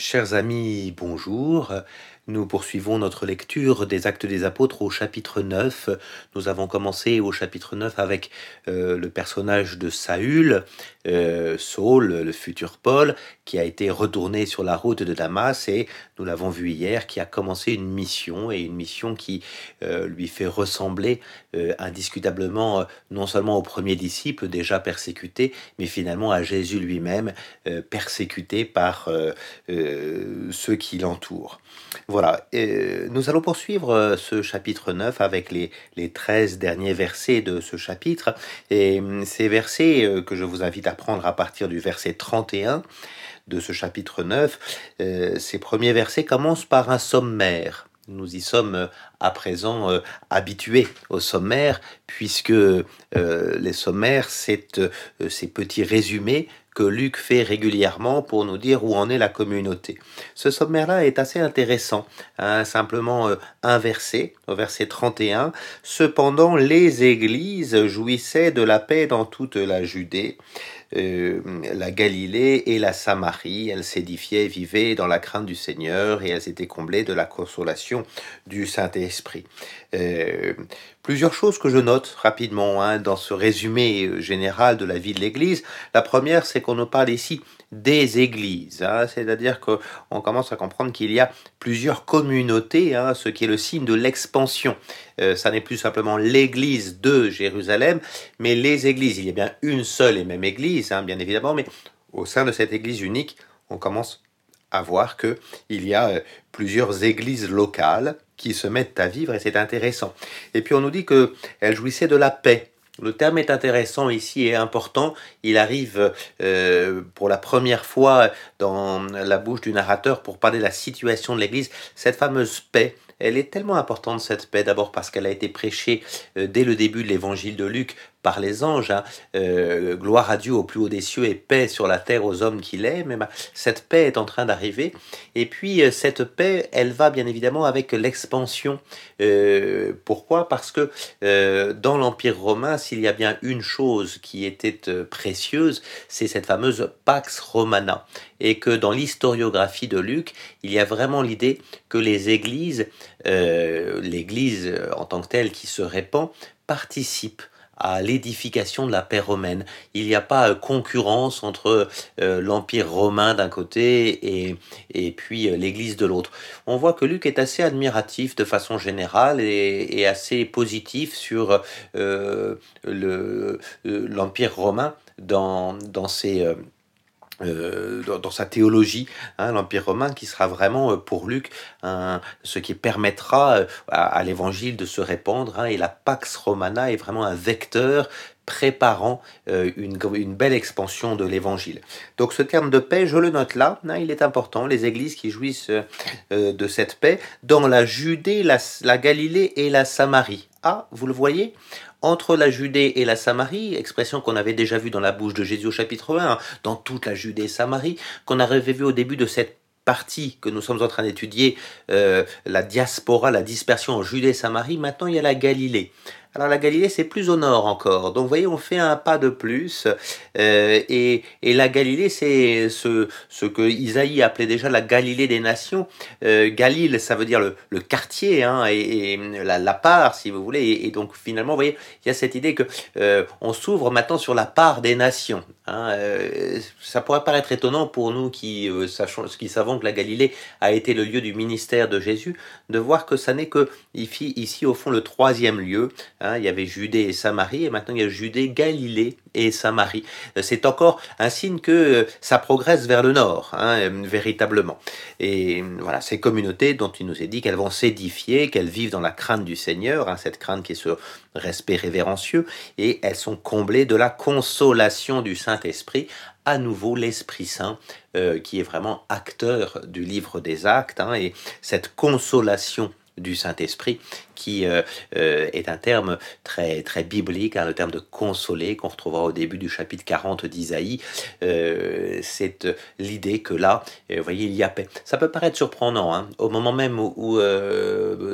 Chers amis, bonjour. Nous poursuivons notre lecture des Actes des Apôtres au chapitre 9. Nous avons commencé au chapitre 9 avec euh, le personnage de Saül, euh, Saul, le futur Paul, qui a été retourné sur la route de Damas et nous l'avons vu hier, qui a commencé une mission et une mission qui euh, lui fait ressembler indiscutablement non seulement au premier disciple déjà persécuté, mais finalement à Jésus lui-même persécuté par ceux qui l'entourent. Voilà, nous allons poursuivre euh, ce chapitre 9 avec les, les 13 derniers versets de ce chapitre. Et hum, ces versets euh, que je vous invite à prendre à partir du verset 31 de ce chapitre 9, euh, ces premiers versets commencent par un sommaire. Nous y sommes à présent habitués au sommaire, puisque les sommaires, c'est ces petits résumés que Luc fait régulièrement pour nous dire où en est la communauté. Ce sommaire-là est assez intéressant, hein, simplement euh, inversé au verset 31. Cependant, les églises jouissaient de la paix dans toute la Judée. Euh, la Galilée et la Samarie. Elles s'édifiaient, vivaient dans la crainte du Seigneur et elles étaient comblées de la consolation du Saint-Esprit. Euh, plusieurs choses que je note rapidement hein, dans ce résumé euh, général de la vie de l'Église. La première, c'est qu'on nous parle ici des églises, hein, c'est-à-dire qu'on commence à comprendre qu'il y a plusieurs communautés, hein, ce qui est le signe de l'expansion. Euh, ça n'est plus simplement l'église de Jérusalem, mais les églises. Il y a bien une seule et même église, bien évidemment, mais au sein de cette église unique, on commence à voir que il y a plusieurs églises locales qui se mettent à vivre et c'est intéressant. Et puis on nous dit qu'elle jouissait de la paix. Le terme est intéressant ici et important. Il arrive euh, pour la première fois dans la bouche du narrateur pour parler de la situation de l'Église. Cette fameuse paix, elle est tellement importante cette paix, d'abord parce qu'elle a été prêchée euh, dès le début de l'évangile de Luc par les anges. Hein. Euh, gloire à Dieu au plus haut des cieux et paix sur la terre aux hommes qu'il aime. Cette paix est en train d'arriver. Et puis euh, cette paix, elle va bien évidemment avec l'expansion. Pourquoi? Parce que dans l'Empire romain, s'il y a bien une chose qui était précieuse, c'est cette fameuse Pax Romana. Et que dans l'historiographie de Luc, il y a vraiment l'idée que les églises, l'Église en tant que telle qui se répand, participent à l'édification de la paix romaine. Il n'y a pas euh, concurrence entre euh, l'Empire romain d'un côté et, et puis euh, l'Église de l'autre. On voit que Luc est assez admiratif de façon générale et, et assez positif sur l'Empire romain dans, dans ses euh, dans, sa théologie, hein, l'Empire romain, qui sera vraiment euh, pour Luc ce qui permettra euh, à, l'évangile de se répandre. Hein, et la Pax Romana est vraiment un vecteur préparant une, belle expansion de l'évangile. Donc ce terme de paix, je le note là, hein, il est important, les églises qui jouissent de cette paix dans la Judée, la Galilée et la Samarie. Ah, vous le voyez? Entre la Judée et la Samarie, expression qu'on avait déjà vue dans la bouche de Jésus au chapitre 1, dans toute la Judée et Samarie, qu'on avait vu au début de cette partie que nous sommes en train d'étudier, euh, la diaspora, la dispersion en Judée et Samarie, maintenant il y a la Galilée. Alors la Galilée, c'est plus au nord encore. Donc vous voyez, on fait un pas de plus. Euh, et, et, la Galilée, c'est ce, ce que Isaïe appelait déjà la Galilée des nations. Euh, Galile, ça veut dire le, le quartier, hein, et, la, la, part, si vous voulez. Et, donc finalement, vous voyez, il y a cette idée que euh, on s'ouvre maintenant sur la part des nations. Hein. Euh, ça pourrait paraître étonnant pour nous qui, euh, sachons, qui savons que la Galilée a été le lieu du ministère de Jésus, de voir que ça n'est que ici, ici au fond le troisième lieu Hein, il y avait Judée et Samarie, et maintenant il y a Judée, Galilée et Samarie. Euh, c'est encore un signe que euh, ça progresse vers le nord, hein, euh, véritablement. Et voilà, ces communautés dont il nous est dit qu'elles vont s'édifier, qu'elles vivent dans la crainte du Seigneur, hein, cette crainte qui est ce respect révérencieux, et elles sont comblées de la consolation du Saint-Esprit, à nouveau l'Esprit Saint qui est vraiment acteur du livre des actes, et cette consolation du Saint-Esprit, qui euh, euh, est un terme très, très biblique, hein, le terme de consoler qu'on retrouvera au début du chapitre 40 d'Isaïe. Euh, c'est l'idée que là, vous voyez, il y a paix. Ça peut paraître surprenant, hein, au moment même où,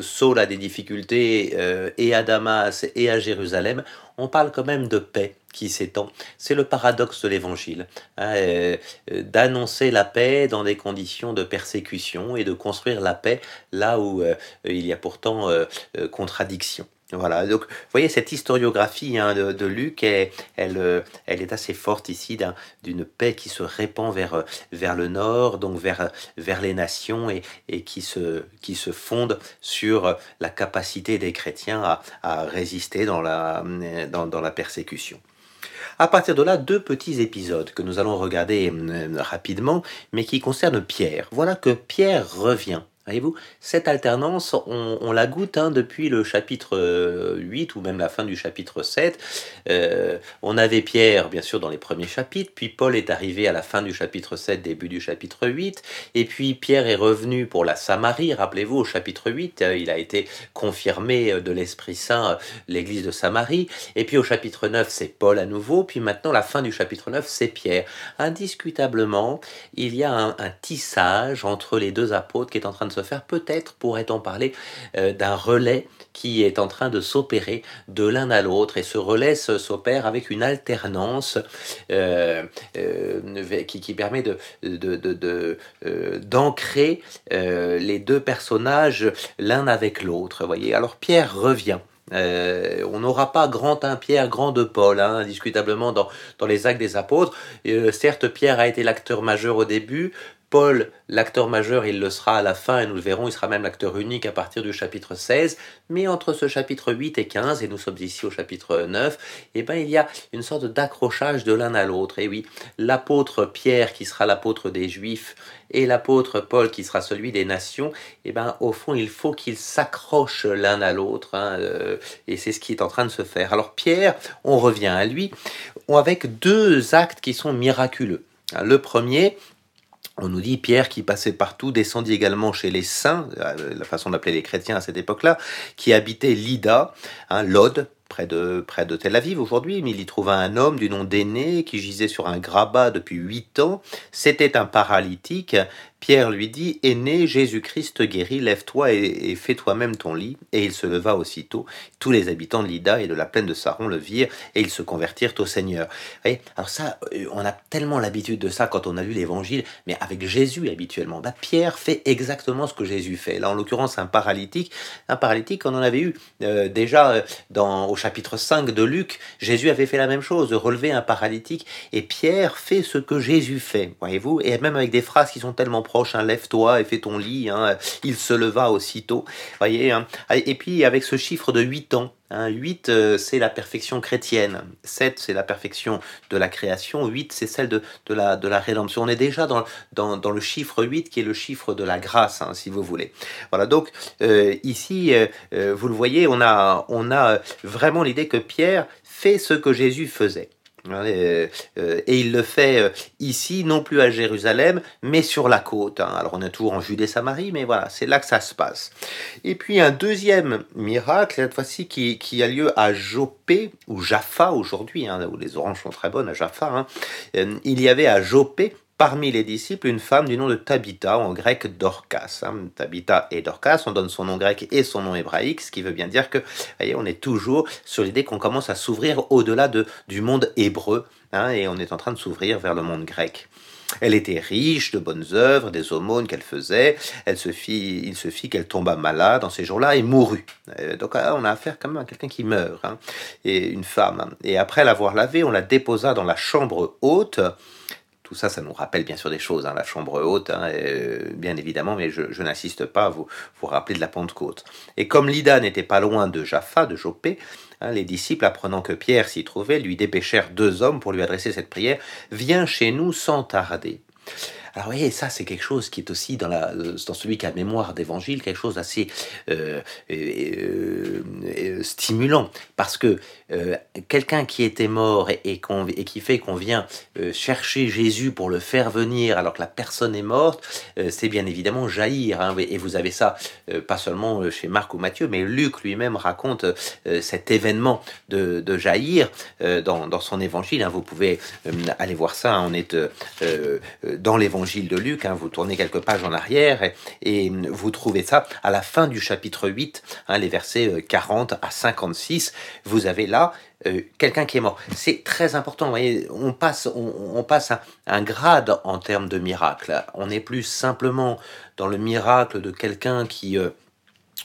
Saul a des difficultés et à Damas et à Jérusalem, on parle quand même de paix qui s'étend. C'est le paradoxe de l'évangile, hein, euh, euh, d'annoncer la paix dans des conditions de persécution et de construire la paix là où euh, il y a pourtant contradiction. Voilà, donc vous voyez cette historiographie hein, de, Luc, elle, elle, est assez forte ici d'une paix qui se répand vers, vers le nord, donc vers, les nations et, qui, se, fonde sur la capacité des chrétiens à, résister dans la, dans, la persécution. À partir de là, deux petits épisodes que nous allons regarder euh, rapidement, mais qui concernent Pierre. Voilà que Pierre revient Voyez-vous, cette alternance, on, la goûte hein, depuis le chapitre 8 euh, ou même la fin du chapitre 7. Euh, on avait Pierre, bien sûr, dans les premiers chapitres, puis Paul est arrivé à la fin du chapitre 7, début du chapitre 8, et puis Pierre est revenu pour la Samarie, rappelez-vous, au chapitre 8, euh, il a été confirmé de l'Esprit Saint, l'église de Samarie, et puis au chapitre 9, c'est Paul à nouveau, puis maintenant, la fin du chapitre 9, c'est Pierre. Indiscutablement, il y a un, un tissage entre les deux apôtres qui est en train de faire. Peut-être pourrait-on parler euh, d'un relais qui est en train de s'opérer de l'un à l'autre et ce relais s'opère avec une alternance euh, euh, qui, permet de, d'ancrer les deux personnages l'un avec l'autre. Voyez, alors Pierre revient. on n'aura pas grand un Pierre, grand de Paul, hein, indiscutablement dans, dans les actes des apôtres. certes, Pierre a été l'acteur majeur au début, Paul, l'acteur majeur, il le sera à la fin, et nous le verrons, il sera même l'acteur unique à partir du chapitre 16, mais entre ce chapitre 8 et 15, et nous sommes ici au chapitre 9, eh ben, il y a une sorte d'accrochage de l'un à l'autre. Et oui, l'apôtre Pierre, qui sera l'apôtre des Juifs, et l'apôtre Paul, qui sera celui des nations, eh ben, au fond, il faut qu'ils s'accrochent l'un à l'autre, hein, euh, et c'est ce qui est en train de se faire. Alors Pierre, on revient à lui, avec deux actes qui sont miraculeux. Le premier, on nous dit Pierre qui passait partout descendit également chez les saints, euh, la façon d'appeler les chrétiens à cette époque-là, qui habitait Lydda, hein, Lod, près de, près de Tel Aviv aujourd'hui, mais il y trouva un homme du nom d'Aîné qui gisait sur un grabat depuis huit ans. C'était un paralytique Pierre lui dit Aîné, Jésus-Christ guérit, lève-toi et, fais toi-même ton lit. Et il se leva aussitôt. Tous les habitants de Lydda et de la plaine de Saron le virent et ils se convertirent au Seigneur. Alors, ça, euh, on a tellement l'habitude de ça quand on a lu l'évangile, mais avec Jésus habituellement. Bah, Pierre fait exactement ce que Jésus fait. Là, en l'occurrence, un paralytique. Un paralytique, on en avait eu euh, déjà euh, dans, au chapitre 5 de Luc. Jésus avait fait la même chose, relever un paralytique. Et Pierre fait ce que Jésus fait, voyez-vous, et même avec des phrases qui sont tellement proche, hein, lève-toi et fais ton lit. Hein. il se leva aussitôt. Voyez, hein. Et puis avec ce chiffre de 8 ans, 8, euh, c'est la perfection chrétienne. 7, c'est la perfection de la création. 8, c'est celle de, de, la, de la rédemption. On est déjà dans, dans, le chiffre 8 qui est le chiffre de la grâce, si vous voulez. Voilà, donc euh, ici, euh, vous le voyez, on a, on a vraiment l'idée que Pierre fait ce que Jésus faisait. Euh, euh, et il le fait euh, ici, non plus à Jérusalem, mais sur la côte. Hein. Alors on est toujours en Judée-Samarie, mais voilà, c'est là que ça se passe. Et puis un deuxième miracle, cette fois-ci, qui, a lieu à Jopé, ou Jaffa aujourd'hui, hein, où les oranges sont très bonnes à Jaffa. Hein. Il y avait à Jopé parmi les disciples une femme du nom de Tabitha, en grec Dorcas. Hein. Tabitha et Dorcas, on donne son nom grec et son nom hébraïque, ce qui veut bien dire que, voyez, on est toujours sur l'idée qu'on commence à s'ouvrir au-delà de, du monde hébreu, hein, et on est en train de s'ouvrir vers le monde grec. Elle était riche de bonnes œuvres, des aumônes qu'elle faisait. Elle se fit, il se fit qu'elle tomba malade dans ces jours-là et mourut. Euh, donc on a affaire quand même à quelqu'un qui meurt, hein, et une femme. Et après l'avoir lavée, on la déposa dans la chambre haute tout ça, ça nous rappelle bien sûr des choses, hein, la chambre haute, hein, euh, bien évidemment, mais je, n'insiste pas à vous, vous rappeler de la Pentecôte. Et comme Lida n'était pas loin de Jaffa, de Jopé, hein, les disciples, apprenant que Pierre s'y trouvait, lui dépêchèrent deux hommes pour lui adresser cette prière Viens chez nous sans tarder. Alors vous voyez, ça c'est quelque chose qui est aussi dans, celui qui a mémoire d'évangile, quelque chose d'assez euh, euh, stimulant, parce que euh, quelqu'un qui était mort et, et, qui fait qu'on vient euh, chercher Jésus pour le faire venir alors que la personne est morte, c'est bien évidemment jaillir. Hein, et vous avez ça pas seulement chez Marc ou Matthieu, mais Luc lui-même raconte cet événement de, jaillir dans, son évangile. Hein. vous pouvez aller voir ça, on est dans l'évangile l'évangile de Luc, hein, vous tournez quelques pages en arrière et, vous trouvez ça à la fin du chapitre 8, hein, les versets 40 à 56. Vous avez là quelqu'un qui est mort. C'est très important. On passe, on, un, un, grade en termes de miracle. On n'est plus simplement dans le miracle de quelqu'un qui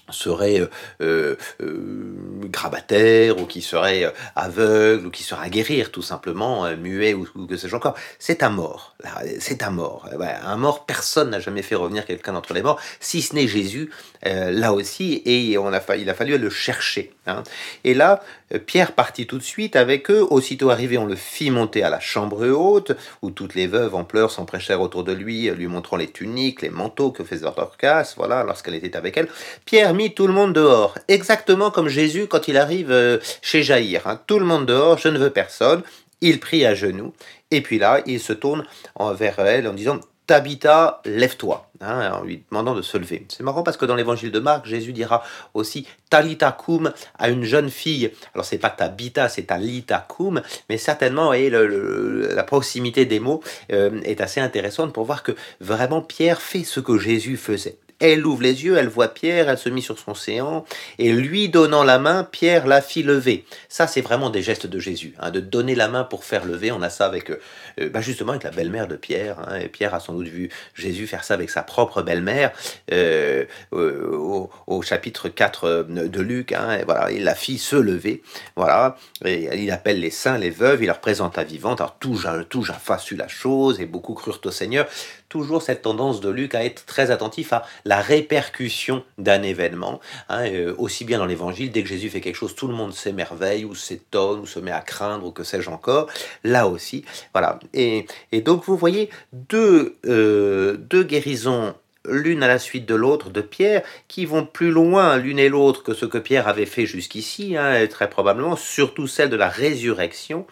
serait euh, euh, euh, grabataire ou qui serait aveugle ou qui serait à guérir tout simplement, muet ou, que sais-je encore. C'est un mort. C'est un mort. un mort, personne n'a jamais fait revenir quelqu'un d'entre les morts, si ce n'est Jésus, là aussi, et on a, il a fallu le chercher. Hein. Et là, Pierre partit tout de suite avec eux. Aussitôt arrivé, on le fit monter à la chambre haute, où toutes les veuves en pleurs s'empressèrent autour de lui, lui montrant les tuniques, les manteaux que faisait Dorcas, voilà, lorsqu'elle était avec elle. Pierre tout le monde dehors, exactement comme Jésus quand il arrive euh, chez Jaïr. Hein. Tout le monde dehors, je ne veux personne. Il prie à genoux, et puis là, il se tourne vers elle en disant Tabitha, lève-toi, hein, en lui demandant de se lever. C'est marrant parce que dans l'évangile de Marc, Jésus dira aussi Talita cum à une jeune fille. Alors c'est pas Tabitha, c'est Talita cum, mais certainement, voyez, la proximité des mots euh, est assez intéressante pour voir que vraiment Pierre fait ce que Jésus faisait. Elle ouvre les yeux, elle voit Pierre, elle se mit sur son séant, et lui donnant la main, Pierre la fit lever. Ça, c'est vraiment des gestes de Jésus, hein, de donner la main pour faire lever. On a ça avec, euh, bah, justement, avec la belle-mère de Pierre. Hein, et Pierre a sans doute vu Jésus faire ça avec sa propre belle-mère euh, au, chapitre 4 de Luc. Hein, et voilà, il la fit se lever. Voilà, il appelle les saints, les veuves, il leur présente à vivante. Alors tout, tout su la chose, et beaucoup crurent au Seigneur toujours cette tendance de Luc à être très attentif à la répercussion d'un événement. Hein, euh, aussi bien dans l'évangile, dès que Jésus fait quelque chose, tout le monde s'émerveille ou s'étonne ou se met à craindre ou que sais-je encore. Là aussi, voilà. Et, donc vous voyez deux, euh, deux guérisons l'une à la suite de l'autre de Pierre, qui vont plus loin l'une et l'autre que ce que Pierre avait fait jusqu'ici, hein, très probablement, surtout celle de la résurrection,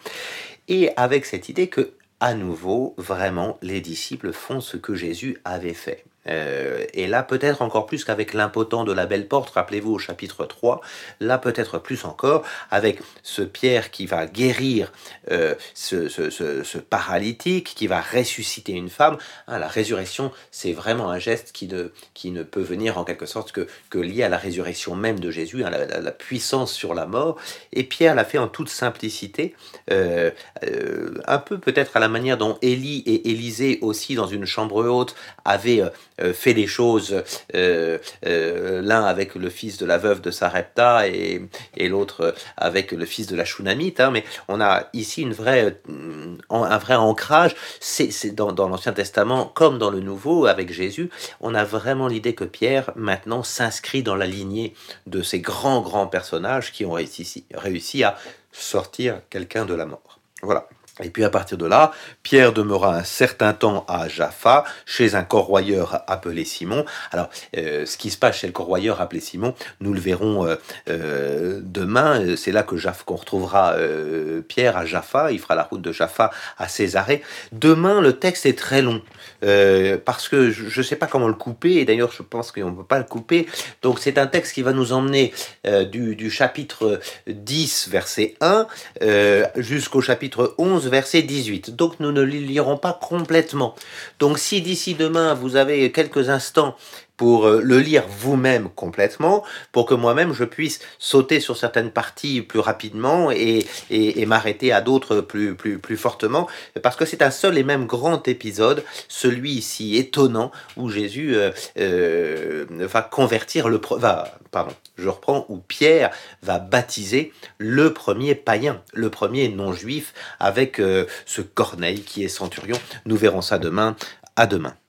et avec cette idée que à nouveau, vraiment, les disciples font ce que Jésus avait fait. Euh, et là, peut-être encore plus qu'avec l'impotent de la belle porte, rappelez-vous au chapitre 3, là peut-être plus encore, avec ce Pierre qui va guérir euh, ce, paralytique, qui va ressusciter une femme. Hein, la résurrection, c'est vraiment un geste qui ne, qui ne peut venir en quelque sorte que, que lié à la résurrection même de Jésus, hein, la, puissance sur la mort. Et Pierre l'a fait en toute simplicité, euh, un peu peut-être à la manière dont Élie et Élisée aussi dans une chambre haute avaient fait des choses, euh, euh, l'un avec le fils de la veuve de Sarepta et, l'autre avec le fils de la Shunamite. Hein, mais on a ici une vraie, un vrai ancrage. C'est dans, l'Ancien Testament comme dans le Nouveau avec Jésus. On a vraiment l'idée que Pierre maintenant s'inscrit dans la lignée de ces grands grands personnages qui ont réussi à sortir quelqu'un de la mort. Voilà. Et puis à partir de là, Pierre demeura un certain temps à Jaffa, chez un corroyeur appelé Simon. Alors, euh, ce qui se passe chez le corroyeur appelé Simon, nous le verrons euh, euh, demain. C'est là que qu'on retrouvera Pierre à Jaffa. Il fera la route de Jaffa à Césarée. Demain, le texte est très long. parce que je ne sais pas comment le couper, et d'ailleurs je pense qu'on ne peut pas le couper. Donc c'est un texte qui va nous emmener du, du, chapitre 10, verset 1, jusqu'au chapitre 11, verset 18. Donc nous ne le lirons pas complètement. Donc si d'ici demain vous avez quelques instants pour euh, le lire vous-même complètement, pour que moi-même je puisse sauter sur certaines parties plus rapidement et, m'arrêter à d'autres plus, plus, plus fortement, parce que c'est un seul et même grand épisode, celui ci étonnant, où Jésus euh, euh, va convertir le... Va, pardon, je reprends, où Pierre va baptiser le premier païen, le premier non-juif, avec ce Corneille qui est centurion. Nous verrons ça demain. À demain.